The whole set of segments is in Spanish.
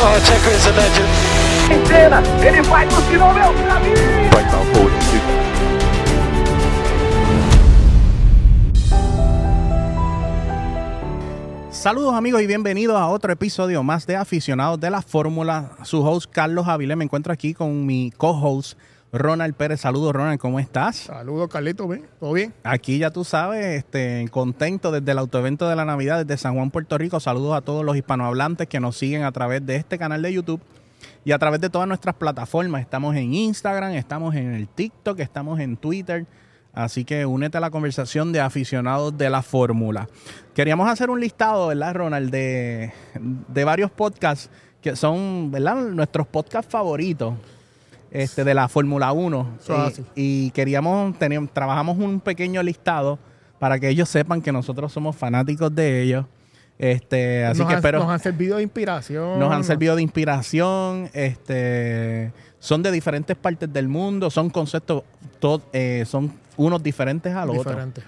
Oh, Checo is a legend. Senna, ele vai no meu caminho. Right now, forward on two. Saludos amigos y bienvenidos a otro episodio más de Aficionados de la Fórmula. Su host Carlos Avilés me encuentro aquí con mi co-host Ronald Pérez. Saludos Ronald, ¿cómo estás? Saludos, Carlito, ¿bien? ¿todo bien? Aquí ya tú sabes, este, contento desde el autoevento de la Navidad desde San Juan, Puerto Rico. Saludos a todos los hispanohablantes que nos siguen a través de este canal de YouTube y a través de todas nuestras plataformas. Estamos en Instagram, estamos en el TikTok, estamos en Twitter. Así que únete a la conversación de aficionados de la fórmula. Queríamos hacer un listado, ¿verdad, Ronald? De, de varios podcasts que son, ¿verdad? Nuestros podcasts favoritos este, de la Fórmula 1. Eso es así. Y, queríamos, tener, trabajamos un pequeño listado para que ellos sepan que nosotros somos fanáticos de ellos. Este, así nos, que han, espero nos han servido de inspiración. nos han servido de inspiración, este, son de diferentes partes del mundo, son conceptos, to- eh, son unos diferentes al otro. diferentes.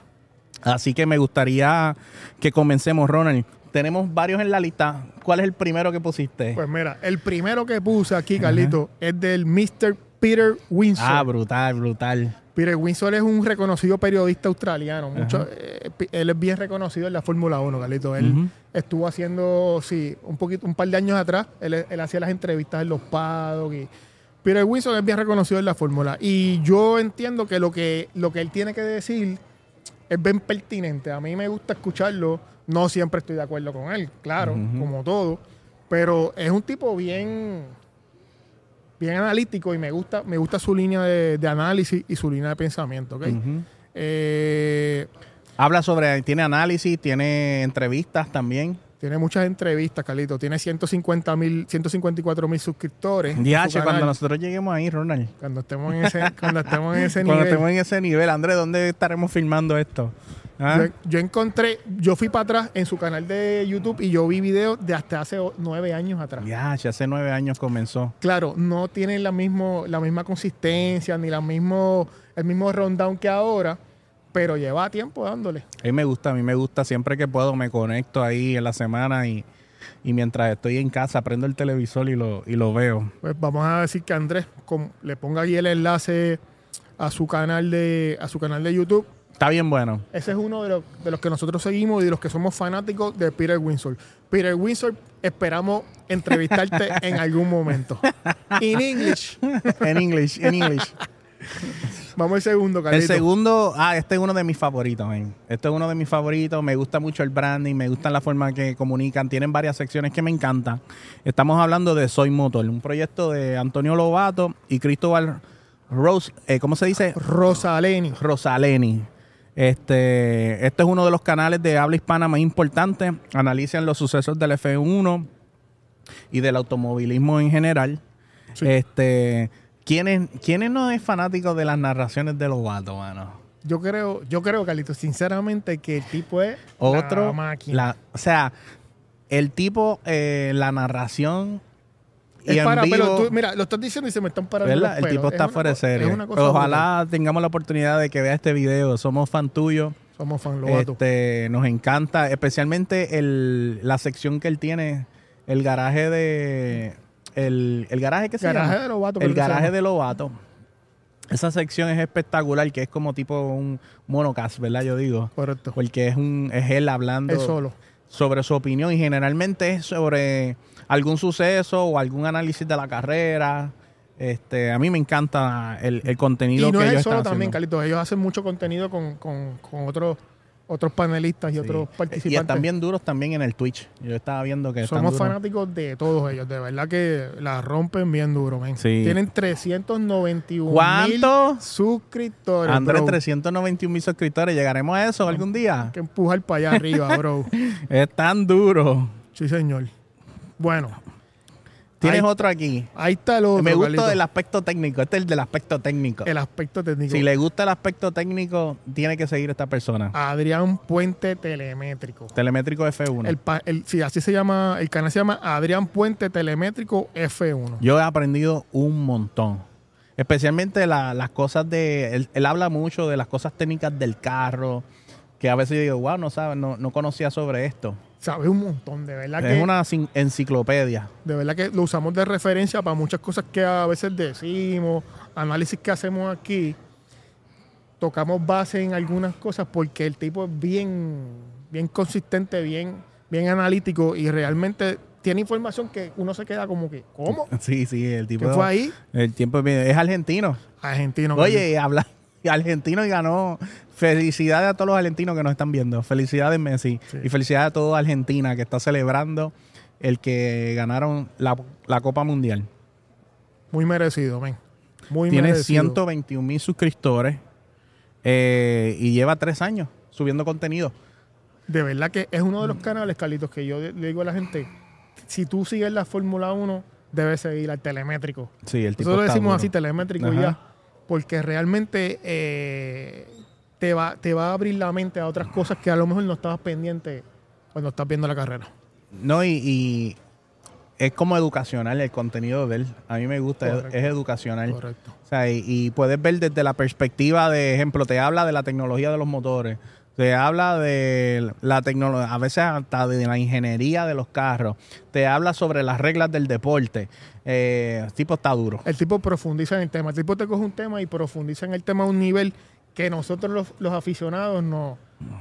Así que me gustaría que comencemos, Ronald. Tenemos varios en la lista. ¿Cuál es el primero que pusiste? Pues mira, el primero que puse aquí, Carlito, es del Mr. Peter Winsor. ah, brutal, brutal. Peter Winsor es un reconocido periodista australiano. Mucho, eh, él es bien reconocido en la Fórmula 1, Carlito. Él estuvo haciendo, sí, un poquito, un par de años atrás, él, él hacía las entrevistas en los paddock y Peter Winsor es bien reconocido en la fórmula. Y yo entiendo que lo que, lo que él tiene que decir es bien pertinente. A mí me gusta escucharlo. No siempre estoy de acuerdo con él, claro, como todo. Pero es un tipo bien, bien analítico y me gusta, me gusta su línea de, de análisis y su línea de pensamiento. ¿ok? Ujú. Eh, Habla sobre, tiene análisis, tiene entrevistas también. Tiene muchas entrevistas, Carlito. Tiene 150 mil, 154 mil suscriptores. Diache, cuando nosotros lleguemos ahí, Ronald. Cuando estemos en ese, cuando estemos en ese Cuando nivel. estemos en ese nivel, Andrés, ¿dónde estaremos filmando esto? ¿Ah? Yo, yo encontré, yo fui para atrás en su canal de YouTube y yo vi videos de hasta hace nueve años atrás. Diache, hace nueve años comenzó. Claro, no tienen la, mismo, la misma consistencia ni la mismo, el mismo rundown que ahora, pero lleva tiempo dándole. A mí me gusta, a mí me gusta. Siempre que puedo me conecto ahí en la semana y, y mientras estoy en casa prendo el televisor y lo, y lo veo. Pues vamos a decir que Andrés com- le ponga ahí el enlace a su canal de, a su canal de YouTube. Está bien bueno. Ese es uno de los, de los que nosotros seguimos y de los que somos fanáticos de Peter Winsor. Peter Winsor, esperamos entrevistarte en algún momento. In English. En English, en English. Vamos al segundo, El Carlito. segundo, ah, este es uno de mis favoritos, man. Este es uno de mis favoritos. Me gusta mucho el branding, me gusta la forma que comunican. Tienen varias secciones que me encantan. Estamos hablando de Soy Motor, un proyecto de Antonio Lobato y Cristóbal Rose, eh, ¿cómo se dice? Rosaleni. Rosaleni. Este, este es uno de los canales de habla hispana más importantes. Analizan los sucesos del F1 y del automovilismo en general. Sí. Este, ¿quiénes, ¿Quiénes no es fanático de las narraciones de Lobato, mano? Yo creo, yo creo, Carlito, sinceramente, que el tipo es Otro, la máquina. la- o sea, el tipo, eh, la narración y es para, vivo, pero tú, mira, lo estás diciendo y se me están parando ¿verdad? los El pelos. tipo Es está una fuera de serie. Es Ojalá tengamos la oportunidad de que vea este video. Somos fan tuyo. Somos fan Lobato. Este, nos encanta, especialmente el, la sección que él tiene, el garaje de. El, el garaje que se Garaje llama? de Lobato, El garaje de Lobato. Esa sección es espectacular, que es como tipo un monocast, ¿verdad? Yo digo. Correcto. Porque es un es él hablando Él solo. sobre su opinión y generalmente es sobre algún suceso o algún análisis de la carrera. Este, a mí me encanta el, el contenido Y no que es ellos solo también. Carlitos. Ellos hacen mucho contenido con, con, con otros, otros panelistas y otros participantes. Y están bien duros también en el Twitch. Yo estaba viendo que Somos fanáticos de todos ellos. De verdad que la rompen bien duro, men. Sí. Tienen 391 ¿Cuánto? mil suscriptores. Andrés, bro. 391 mil suscriptores. ¿Llegaremos a eso algún día? Hay que empujar para allá arriba, bro. Es tan duro. Sí, señor. Bueno, Tienes Ahí- otro aquí. ahí está el otro. Me gusta Carlito. el aspecto técnico. Este es el del aspecto técnico. el aspecto técnico. Si le gusta el aspecto técnico, tiene que seguir esta persona. Adrián Puente Telemétrico. Telemétrico F1. El, el- sí, así se llama, el canal se llama Adrián Puente Telemétrico F1. Yo he aprendido un montón. Especialmente la- las cosas de. Él, él habla mucho de las cosas técnicas del carro. Que a veces yo digo, wow, no sabe, no, no conocía sobre esto. Sabe un montón, de verdad Es que. una enciclopedia. De verdad que lo usamos de referencia para muchas cosas que a veces decimos, análisis que hacemos aquí. Tocamos base en algunas cosas porque el tipo es bien, bien consistente, bien, bien analítico y realmente tiene información que uno se queda como que, ¿cómo? Sí, sí, el tipo. ¿Qué fue ahí? El tiempo es argentino. Argentino. Oye, habla argentino y ganó. Felicidades a todos los argentinos que nos están viendo. Felicidades Messi. Sí. Y felicidades a toda Argentina que está celebrando el que ganaron la, la Copa Mundial. muy merecido, men. Muy Tiene merecido. 121 mil suscriptores eh, y lleva tres años subiendo contenido. De verdad que es uno de los canales, Carlitos, que yo le digo a la gente, si tú sigues la Fórmula 1, debes seguir al telemétrico. Sí, el tipo Nosotros decimos así, telemétrico Ajá. ya, porque realmente eh, te, va, te va a abrir la mente a otras cosas que a lo mejor no estabas pendiente cuando estás viendo la carrera. No, y, y es como educacional el contenido de él. A mí me gusta, es, educacional. Correcto. O sea, y, y puedes ver desde la perspectiva de ejemplo, te habla de la tecnología de los motores, te habla de la tecnología, a veces hasta de la ingeniería de los carros, te habla sobre las reglas del deporte. Eh, el tipo está duro. El tipo profundiza en el tema. El tipo te coge un tema y profundiza en el tema a un nivel que nosotros los, los aficionados no,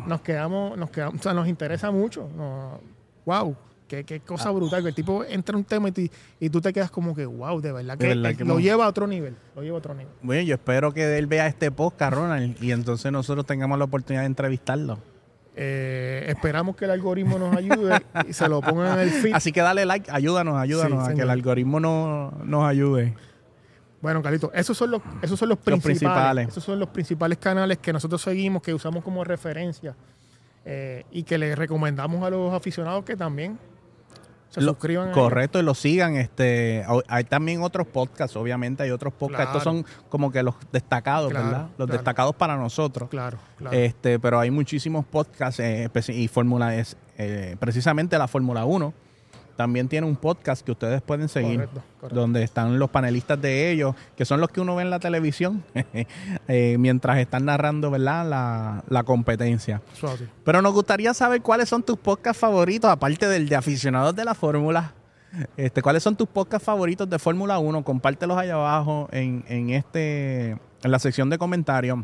nos quedamos, nos quedamos, o sea, nos interesa mucho. No, wow, qué, qué Ah. cosa brutal. Que el tipo entra en un tema y, te- y tú te quedas como que, wow, de verdad De que, verdad él que lo lleva a otro nivel. Lo lleva a otro nivel. Bueno, yo espero que él vea este podcast, Ronald, y entonces nosotros tengamos la oportunidad de entrevistarlo. Eh, esperamos que el algoritmo nos ayude y se lo pongan en el feed. Así que dale like, ayúdanos, ayúdanos Sí, a que el algoritmo no, nos ayude. Bueno, Carlito, esos son los, esos son los Los principales. Esos son los principales canales que nosotros seguimos, que usamos como referencia eh, y que les recomendamos a los aficionados que también se Lo- suscriban. Correcto, y lo sigan. Este, hay también otros podcasts, obviamente hay otros podcasts. Estos son como que los destacados, Claro, ¿verdad? Los claro. destacados para nosotros. Claro, claro. Este, pero hay muchísimos podcasts eh, y Fórmula es eh, precisamente la Fórmula 1 también tiene un podcast que ustedes pueden seguir Correcto, correcto. donde están los panelistas de ellos, que son los que uno ve en la televisión eh, mientras están narrando, ¿verdad? La, la competencia. Pero nos gustaría saber cuáles son tus podcasts favoritos, aparte del de aficionados de la Fórmula. Este, ¿Cuáles son tus podcasts favoritos de Fórmula 1? Compártelos allá abajo en, en, este, en la sección de comentarios.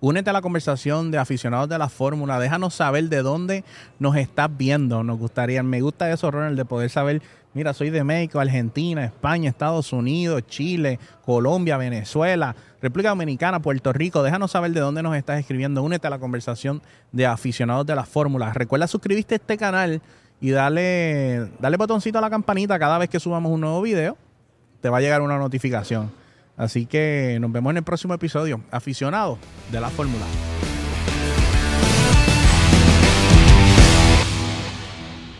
Únete a la conversación de aficionados de la Fórmula. Déjanos saber de dónde nos estás viendo. Nos gustaría, me gusta eso, Ronald, de poder saber, mira, soy de México, Argentina, España, Estados Unidos, Chile, Colombia, Venezuela, República Dominicana, Puerto Rico. Déjanos saber de dónde nos estás escribiendo. Únete a la conversación de aficionados de la Fórmula. Recuerda suscribirte a este canal y dale, dale botoncito a la campanita cada vez que subamos un nuevo video. Te va a llegar una notificación. Así que nos vemos en el próximo episodio. Aficionados de la Fórmula.